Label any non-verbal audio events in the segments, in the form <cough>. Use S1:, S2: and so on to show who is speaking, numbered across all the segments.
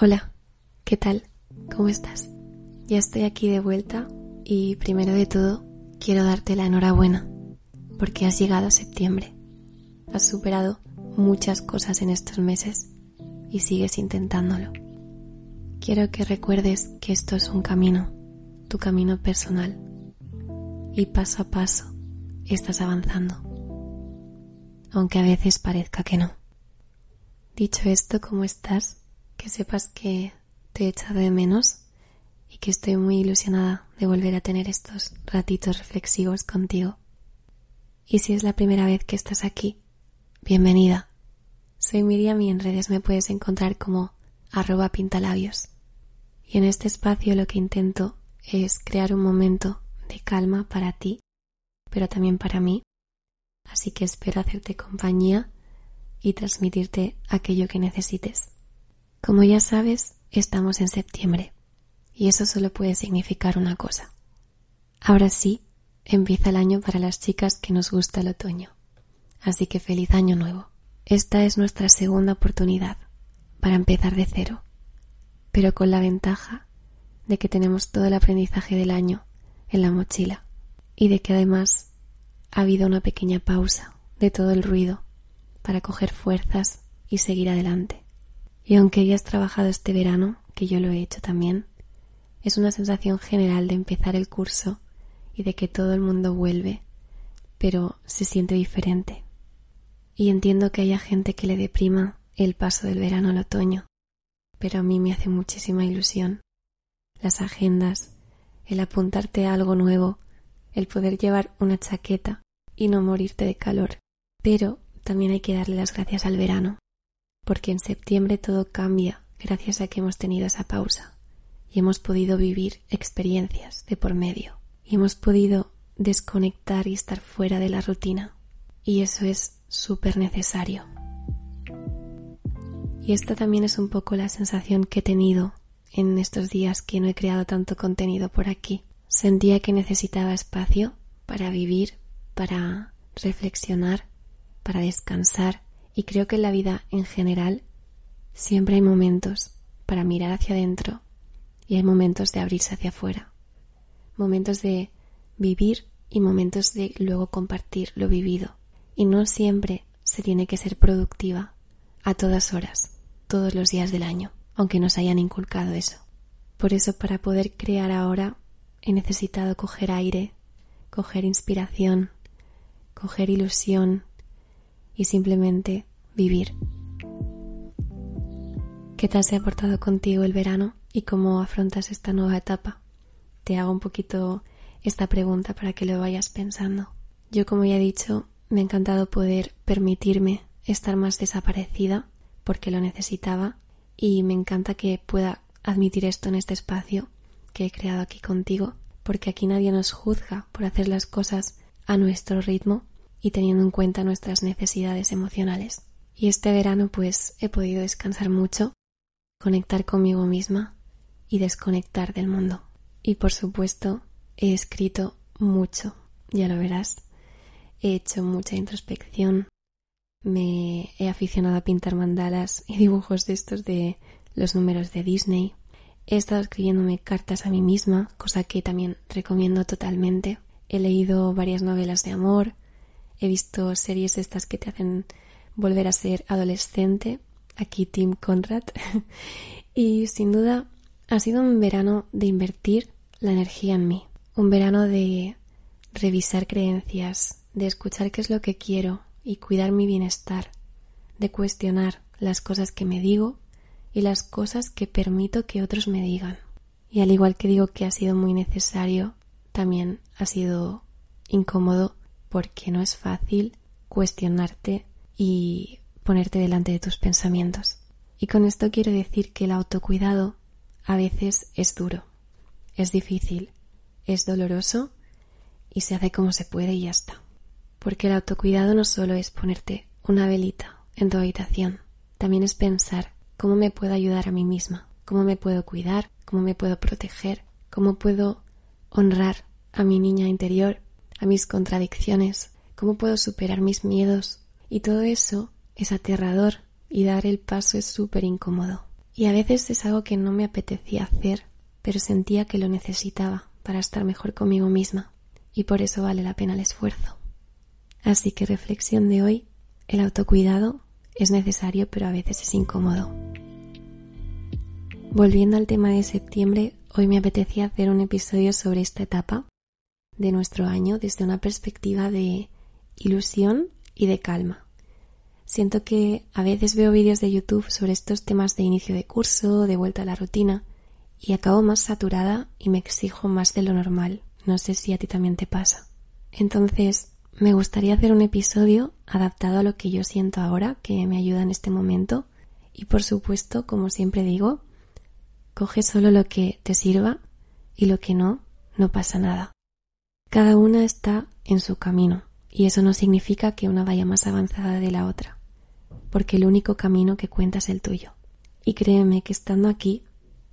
S1: Hola, ¿qué tal? ¿Cómo estás? Ya estoy aquí de vuelta y primero de todo quiero darte la enhorabuena porque has llegado a septiembre. Has superado muchas cosas en estos meses y sigues intentándolo. Quiero que recuerdes que esto es un camino, tu camino personal y paso a paso estás avanzando, aunque a veces parezca que no. Dicho esto, ¿cómo estás? Que sepas que te he echado de menos y que estoy muy ilusionada de volver a tener estos ratitos reflexivos contigo. Y si es la primera vez que estás aquí, bienvenida. Soy Miriam y en redes me puedes encontrar como arroba pintalabios. Y en este espacio lo que intento es crear un momento de calma para ti, pero también para mí. Así que espero hacerte compañía y transmitirte aquello que necesites. Como ya sabes, estamos en septiembre y eso solo puede significar una cosa. Ahora sí, empieza el año para las chicas que nos gusta el otoño. Así que feliz año nuevo. Esta es nuestra segunda oportunidad para empezar de cero, pero con la ventaja de que tenemos todo el aprendizaje del año en la mochila y de que además ha habido una pequeña pausa de todo el ruido para coger fuerzas y seguir adelante. Y aunque hayas trabajado este verano, que yo lo he hecho también, es una sensación general de empezar el curso y de que todo el mundo vuelve, pero se siente diferente. Y entiendo que haya gente que le deprima el paso del verano al otoño, pero a mí me hace muchísima ilusión. Las agendas, el apuntarte a algo nuevo, el poder llevar una chaqueta y no morirte de calor. Pero también hay que darle las gracias al verano, porque en septiembre todo cambia gracias a que hemos tenido esa pausa y hemos podido vivir experiencias de por medio y hemos podido desconectar y estar fuera de la rutina y eso es súper necesario. Y esta también es un poco la sensación que he tenido en estos días que no he creado tanto contenido por aquí. Sentía que necesitaba espacio para vivir, para reflexionar, para descansar y creo que en la vida en general siempre hay momentos para mirar hacia adentro y hay momentos de abrirse hacia afuera. Momentos de vivir y momentos de luego compartir lo vivido. Y no siempre se tiene que ser productiva a todas horas, todos los días del año, aunque nos hayan inculcado eso. Por eso para poder crear ahora he necesitado coger aire, coger inspiración, coger ilusión y simplemente vivir. ¿Qué tal se ha portado contigo el verano y cómo afrontas esta nueva etapa? Te hago un poquito esta pregunta para que lo vayas pensando. Yo, como ya he dicho, me ha encantado poder permitirme estar más desaparecida porque lo necesitaba y me encanta que pueda admitir esto en este espacio que he creado aquí contigo porque aquí nadie nos juzga por hacer las cosas a nuestro ritmo y teniendo en cuenta nuestras necesidades emocionales. Y este verano pues he podido descansar mucho, conectar conmigo misma y desconectar del mundo. Y por supuesto he escrito mucho, ya lo verás. He hecho mucha introspección, me he aficionado a pintar mandalas y dibujos de estos de los números de Disney. He estado escribiéndome cartas a mí misma, cosa que también recomiendo totalmente. He leído varias novelas de amor, he visto series estas que te hacen volver a ser adolescente, aquí Tim Conrad, <laughs> y sin duda ha sido un verano de invertir la energía en mí, un verano de revisar creencias, de escuchar qué es lo que quiero y cuidar mi bienestar, de cuestionar las cosas que me digo y las cosas que permito que otros me digan. Y al igual que digo que ha sido muy necesario, también ha sido incómodo porque no es fácil cuestionarte y ponerte delante de tus pensamientos. Y con esto quiero decir que el autocuidado a veces es duro, es difícil, es doloroso y se hace como se puede y ya está. Porque el autocuidado no solo es ponerte una velita en tu habitación, también es pensar cómo me puedo ayudar a mí misma, cómo me puedo cuidar, cómo me puedo proteger, cómo puedo honrar a mi niña interior, a mis contradicciones, cómo puedo superar mis miedos, y todo eso es aterrador y dar el paso es súper incómodo. Y a veces es algo que no me apetecía hacer, pero sentía que lo necesitaba para estar mejor conmigo misma, y por eso vale la pena el esfuerzo. Así que reflexión de hoy, el autocuidado es necesario pero a veces es incómodo. Volviendo al tema de septiembre, hoy me apetecía hacer un episodio sobre esta etapa de nuestro año desde una perspectiva de ilusión y de calma. Siento que a veces veo vídeos de YouTube sobre estos temas de inicio de curso, de vuelta a la rutina, y acabo más saturada y me exijo más de lo normal. No sé si a ti también te pasa. Entonces, me gustaría hacer un episodio adaptado a lo que yo siento ahora, que me ayuda en este momento, y por supuesto, como siempre digo, coge solo lo que te sirva y lo que no, no pasa nada. Cada una está en su camino, y eso no significa que una vaya más avanzada de la otra porque el único camino que cuenta es el tuyo. Y créeme que estando aquí,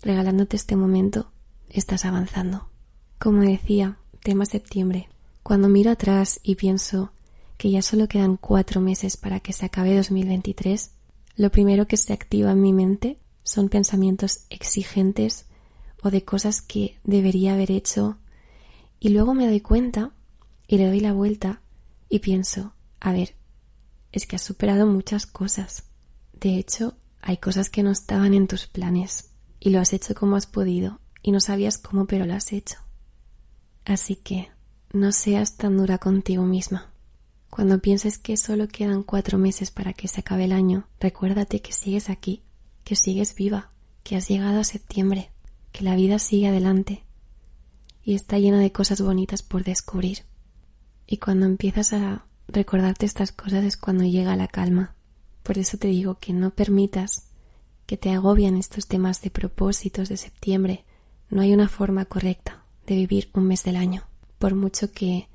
S1: regalándote este momento, estás avanzando. Como decía, tema septiembre. Cuando miro atrás y pienso que ya solo quedan cuatro meses para que se acabe 2023, lo primero que se activa en mi mente son pensamientos exigentes o de cosas que debería haber hecho y luego me doy cuenta y le doy la vuelta y pienso, a ver, es que has superado muchas cosas. De hecho, hay cosas que no estaban en tus planes y lo has hecho como has podido y no sabías cómo, pero lo has hecho. Así que no seas tan dura contigo misma. Cuando pienses que solo quedan cuatro meses para que se acabe el año, recuérdate que sigues aquí, que sigues viva, que has llegado a septiembre, que la vida sigue adelante y está llena de cosas bonitas por descubrir. Y cuando empiezas a recordarte estas cosas es cuando llega la calma. Por eso te digo que no permitas que te agobian estos temas de propósitos de septiembre. No hay una forma correcta de vivir un mes del año. Por mucho que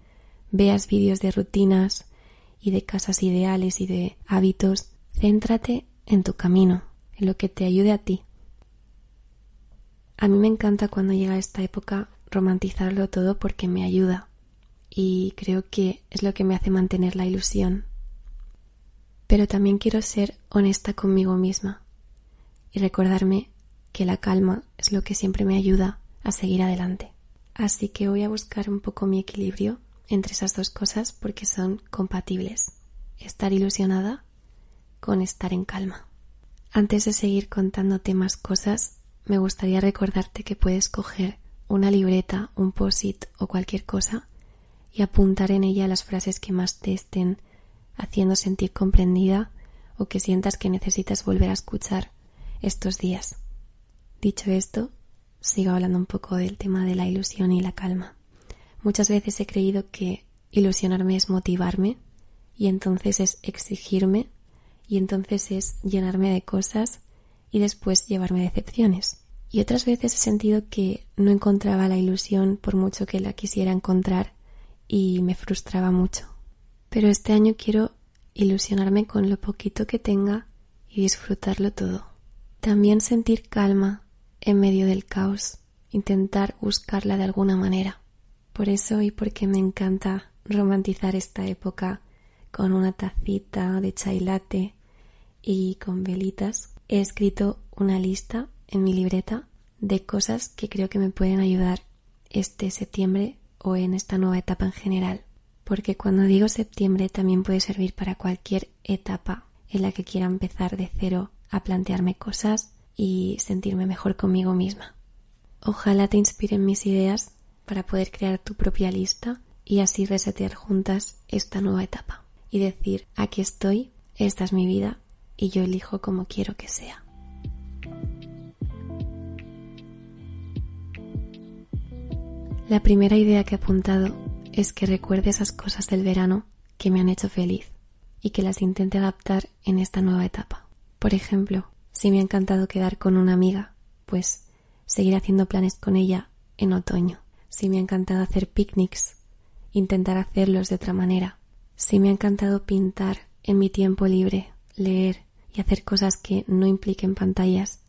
S1: veas vídeos de rutinas y de casas ideales y de hábitos, céntrate en tu camino, en lo que te ayude a ti. A mí me encanta cuando llega esta época romantizarlo todo porque me ayuda y creo que es lo que me hace mantener la ilusión. Pero también quiero ser honesta conmigo misma y recordarme que la calma es lo que siempre me ayuda a seguir adelante. Así que voy a buscar un poco mi equilibrio entre esas dos cosas porque son compatibles. Estar ilusionada con estar en calma. Antes de seguir contándote más cosas, me gustaría recordarte que puedes coger una libreta, un posit o cualquier cosa y apuntar en ella las frases que más te estén haciendo sentir comprendida o que sientas que necesitas volver a escuchar estos días. Dicho esto, sigo hablando un poco del tema de la ilusión y la calma. Muchas veces he creído que ilusionarme es motivarme y entonces es exigirme y entonces es llenarme de cosas y después llevarme decepciones. Y otras veces he sentido que no encontraba la ilusión por mucho que la quisiera encontrar y me frustraba mucho. Pero este año quiero ilusionarme con lo poquito que tenga y disfrutarlo todo. También sentir calma en medio del caos, intentar buscarla de alguna manera. Por eso y porque me encanta romantizar esta época con una tacita de chai latte y con velitas, he escrito una lista en mi libreta de cosas que creo que me pueden ayudar este septiembre o en esta nueva etapa en general, porque cuando digo septiembre también puede servir para cualquier etapa en la que quiera empezar de cero a plantearme cosas y sentirme mejor conmigo misma. Ojalá te inspiren mis ideas para poder crear tu propia lista y así resetear juntas esta nueva etapa y decir aquí estoy, esta es mi vida y yo elijo como quiero que sea. La primera idea que he apuntado es que recuerde esas cosas del verano que me han hecho feliz y que las intente adaptar en esta nueva etapa. Por ejemplo, si me ha encantado quedar con una amiga, pues seguir haciendo planes con ella en otoño. Si me ha encantado hacer picnics, intentar hacerlos de otra manera. Si me ha encantado pintar en mi tiempo libre, leer y hacer cosas que no impliquen pantallas,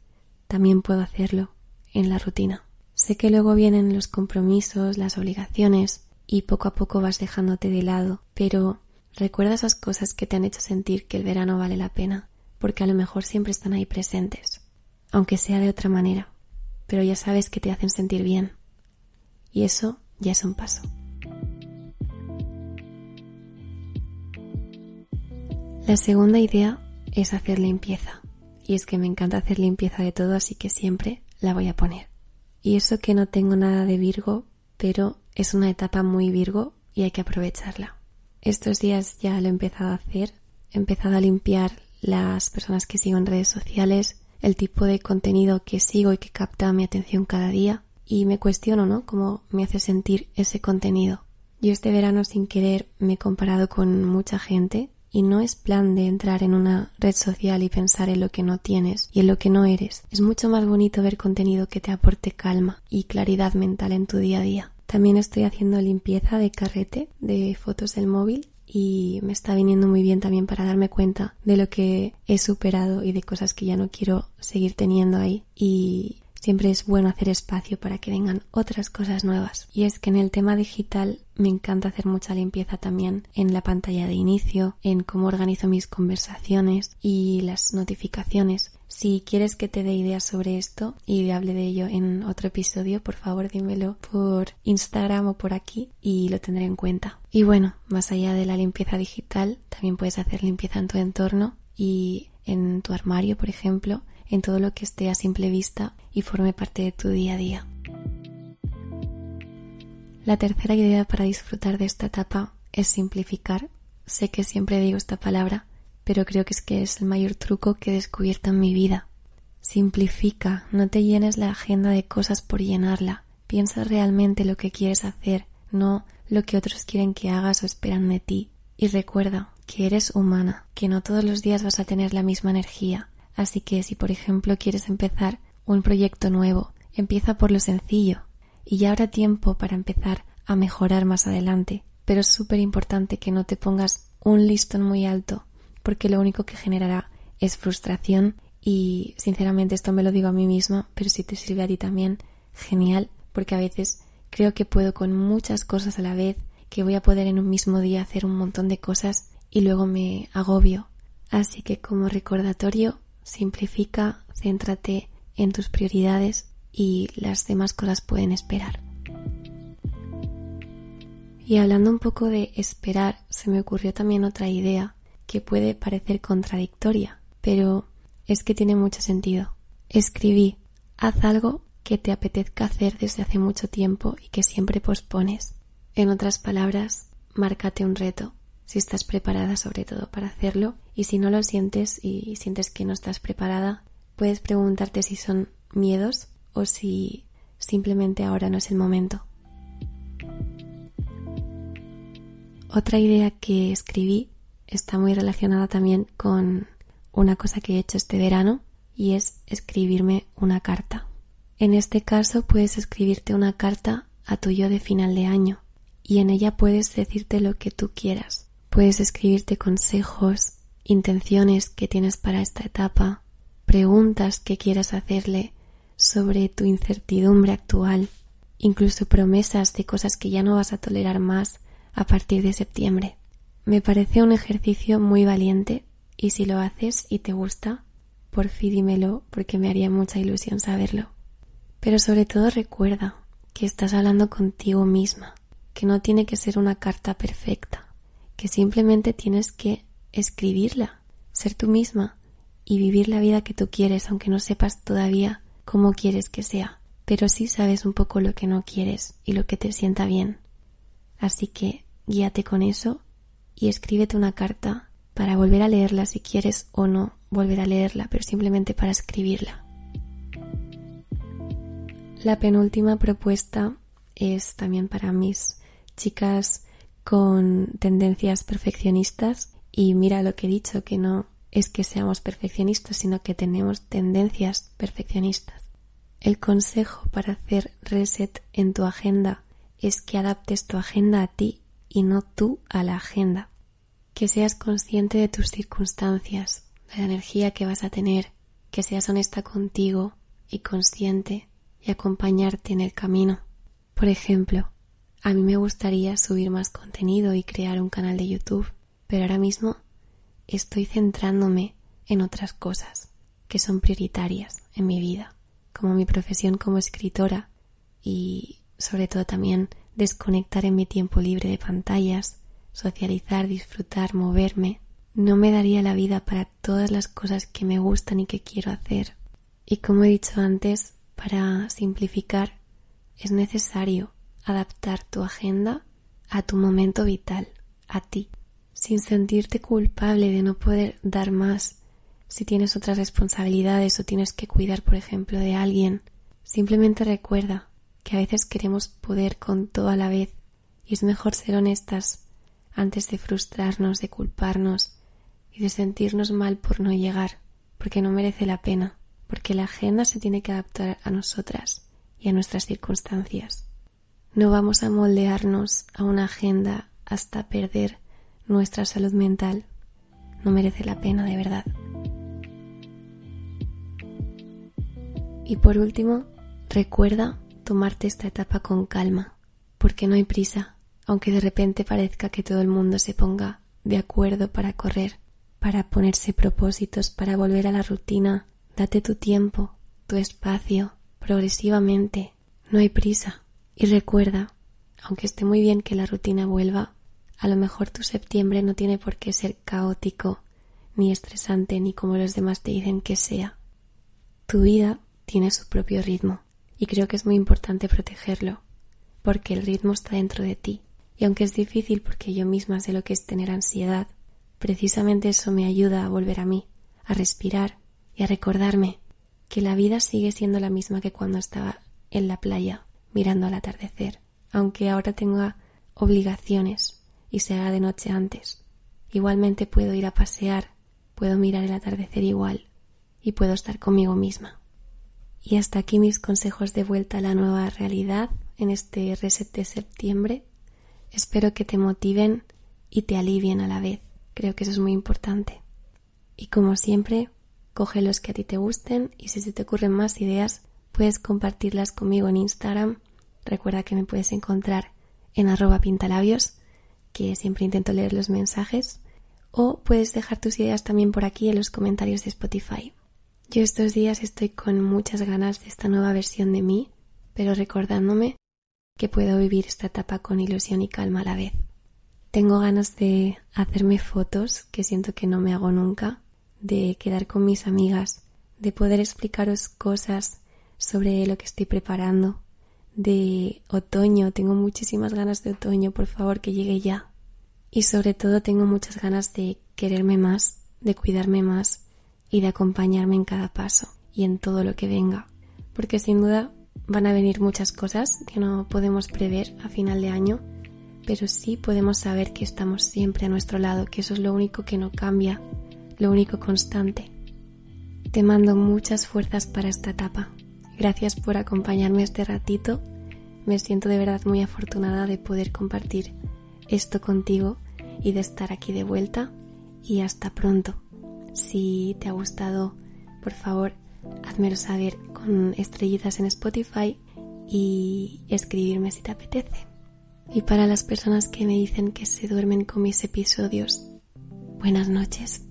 S1: también puedo hacerlo en la rutina. Sé que luego vienen los compromisos, las obligaciones y poco a poco vas dejándote de lado, pero recuerda esas cosas que te han hecho sentir que el verano vale la pena, porque a lo mejor siempre están ahí presentes. aunque sea de otra manera, pero ya sabes que te hacen sentir bien. Y eso ya es un paso. La segunda idea es hacer limpieza. Y es que me encanta hacer limpieza de todo, así que siempre la voy a poner. Y eso que no tengo nada de Virgo, pero es una etapa muy Virgo y hay que aprovecharla. Estos días ya lo he empezado a hacer. He empezado a limpiar las personas que sigo en redes sociales, el tipo de contenido que sigo y que capta mi atención cada día. Y me cuestiono, ¿no? Cómo me hace sentir ese contenido. Yo este verano sin querer me he comparado con mucha gente y no es plan de entrar en una red social y pensar en lo que no tienes y en lo que no eres. Es mucho más bonito ver contenido que te aporte calma y claridad mental en tu día a día. También estoy haciendo limpieza de carrete de fotos del móvil y me está viniendo muy bien también para darme cuenta de lo que he superado y de cosas que ya no quiero seguir teniendo ahí y siempre es bueno hacer espacio para que vengan otras cosas nuevas. Y es que en el tema digital me encanta hacer mucha limpieza también en la pantalla de inicio, en cómo organizo mis conversaciones y las notificaciones. Si quieres que te dé ideas sobre esto y hable de ello en otro episodio, por favor dímelo por Instagram o por aquí y lo tendré en cuenta. Y bueno, más allá de la limpieza digital, también puedes hacer limpieza en tu entorno y en tu armario, por ejemplo, en todo lo que esté a simple vista y forme parte de tu día a día. La tercera idea para disfrutar de esta etapa es simplificar. Sé que siempre digo esta palabra, pero creo que es que es el mayor truco que he descubierto en mi vida. Simplifica, no te llenes la agenda de cosas por llenarla. Piensa realmente lo que quieres hacer, no lo que otros quieren que hagas o esperan de ti. Y recuerda que eres humana, que no todos los días vas a tener la misma energía, Así que si por ejemplo quieres empezar un proyecto nuevo, empieza por lo sencillo y ya habrá tiempo para empezar a mejorar más adelante. Pero es súper importante que no te pongas un listón muy alto porque lo único que generará es frustración y sinceramente esto me lo digo a mí misma, pero si te sirve a ti también, genial, porque a veces creo que puedo con muchas cosas a la vez, que voy a poder en un mismo día hacer un montón de cosas y luego me agobio. Así que como recordatorio, Simplifica, céntrate en tus prioridades y las demás cosas pueden esperar. Y hablando un poco de esperar, se me ocurrió también otra idea que puede parecer contradictoria, pero es que tiene mucho sentido. Escribí, haz algo que te apetezca hacer desde hace mucho tiempo y que siempre pospones. En otras palabras, márcate un reto si estás preparada sobre todo para hacerlo y si no lo sientes y sientes que no estás preparada, puedes preguntarte si son miedos o si simplemente ahora no es el momento. Otra idea que escribí está muy relacionada también con una cosa que he hecho este verano y es escribirme una carta. En este caso puedes escribirte una carta a tu yo de final de año y en ella puedes decirte lo que tú quieras. Puedes escribirte consejos, intenciones que tienes para esta etapa, preguntas que quieras hacerle sobre tu incertidumbre actual, incluso promesas de cosas que ya no vas a tolerar más a partir de septiembre. Me parece un ejercicio muy valiente y si lo haces y te gusta, por fin dímelo porque me haría mucha ilusión saberlo. Pero sobre todo recuerda que estás hablando contigo misma, que no tiene que ser una carta perfecta, que simplemente tienes que escribirla, ser tú misma y vivir la vida que tú quieres, aunque no sepas todavía cómo quieres que sea, pero sí sabes un poco lo que no quieres y lo que te sienta bien. Así que guíate con eso y escríbete una carta para volver a leerla si quieres o no volver a leerla, pero simplemente para escribirla. La penúltima propuesta es también para mis chicas con tendencias perfeccionistas y mira lo que he dicho, que no es que seamos perfeccionistas, sino que tenemos tendencias perfeccionistas. El consejo para hacer reset en tu agenda es que adaptes tu agenda a ti y no tú a la agenda. Que seas consciente de tus circunstancias, de la energía que vas a tener, que seas honesta contigo y consciente y acompañarte en el camino. Por ejemplo, a mí me gustaría subir más contenido y crear un canal de YouTube, pero ahora mismo estoy centrándome en otras cosas. que son prioritarias en mi vida, como mi profesión como escritora y sobre todo también desconectar en mi tiempo libre de pantallas, socializar, disfrutar, moverme, no me daría la vida para todas las cosas que me gustan y que quiero hacer. Y como he dicho antes, para simplificar es necesario adaptar tu agenda a tu momento vital, a ti, sin sentirte culpable de no poder dar más si tienes otras responsabilidades o tienes que cuidar, por ejemplo, de alguien. Simplemente recuerda que a veces queremos poder con todo a la vez y es mejor ser honestas antes de frustrarnos, de culparnos y de sentirnos mal por no llegar, porque no merece la pena, porque la agenda se tiene que adaptar a nosotras y a nuestras circunstancias. No vamos a moldearnos a una agenda hasta perder nuestra salud mental. No merece la pena de verdad. Y por último, recuerda tomarte esta etapa con calma, porque no hay prisa, aunque de repente parezca que todo el mundo se ponga de acuerdo para correr, para ponerse propósitos, para volver a la rutina. Date tu tiempo, tu espacio, progresivamente. No hay prisa. Y recuerda, aunque esté muy bien que la rutina vuelva, a lo mejor tu septiembre no tiene por qué ser caótico, ni estresante, ni como los demás te dicen que sea. Tu vida tiene su propio ritmo, y creo que es muy importante protegerlo, porque el ritmo está dentro de ti. Y aunque es difícil porque yo misma sé lo que es tener ansiedad, precisamente eso me ayuda a volver a mí, a respirar y a recordarme que la vida sigue siendo la misma que cuando estaba en la playa mirando al atardecer, aunque ahora tenga obligaciones y se haga de noche antes. Igualmente puedo ir a pasear, puedo mirar el atardecer igual y puedo estar conmigo misma. Y hasta aquí mis consejos de vuelta a la nueva realidad en este reset de septiembre Espero que te motiven y te alivien a la vez. Creo que eso es muy importante. Y como siempre, coge los que a ti te gusten y si se te ocurren más ideas, puedes compartirlas conmigo en Instagram. Recuerda que me puedes encontrar en arroba pintalabios, que siempre intento leer los mensajes, o puedes dejar tus ideas también por aquí en los comentarios de Spotify. Yo estos días estoy con muchas ganas de esta nueva versión de mí, pero recordándome que puedo vivir esta etapa con ilusión y calma a la vez. Tengo ganas de hacerme fotos que siento que no me hago nunca, de quedar con mis amigas, de poder explicaros cosas sobre lo que estoy preparando, de otoño, tengo muchísimas ganas de otoño, por favor que llegue ya. Y sobre todo tengo muchas ganas de quererme más, de cuidarme más y de acompañarme en cada paso y en todo lo que venga, porque sin duda Van a venir muchas cosas que no podemos prever a final de año, pero sí podemos saber que estamos siempre a nuestro lado, que eso es lo único que no cambia, lo único constante. Te mando muchas fuerzas para esta etapa. Gracias por acompañarme este ratito. Me siento de verdad muy afortunada de poder compartir esto contigo y de estar aquí de vuelta. Y hasta pronto. Si te ha gustado, por favor, házmelo saber con estrellitas en Spotify y escribirme si te apetece. Y para las personas que me dicen que se duermen con mis episodios, buenas noches.